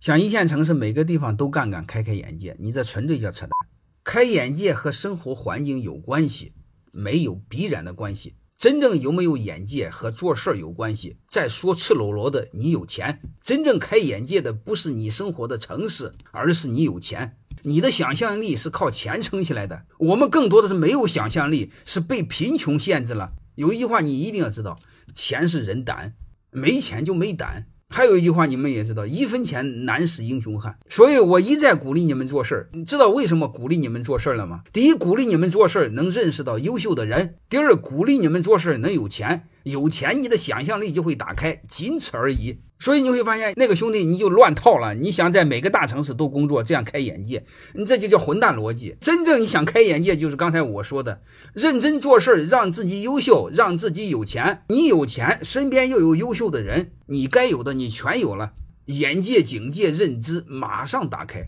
想一线城市每个地方都干干，开开眼界，你这纯粹叫扯淡。开眼界和生活环境有关系，没有必然的关系。真正有没有眼界和做事儿有关系。再说赤裸裸的，你有钱，真正开眼界的不是你生活的城市，而是你有钱。你的想象力是靠钱撑起来的，我们更多的是没有想象力，是被贫穷限制了。有一句话你一定要知道，钱是人胆，没钱就没胆。还有一句话，你们也知道，一分钱难死英雄汉。所以我一再鼓励你们做事儿。你知道为什么鼓励你们做事儿了吗？第一，鼓励你们做事儿能认识到优秀的人；第二，鼓励你们做事儿能有钱。有钱，你的想象力就会打开，仅此而已。所以你会发现，那个兄弟你就乱套了。你想在每个大城市都工作，这样开眼界，你这就叫混蛋逻辑。真正你想开眼界，就是刚才我说的，认真做事，让自己优秀，让自己有钱。你有钱，身边又有优秀的人，你该有的你全有了，眼界、警戒、认知马上打开。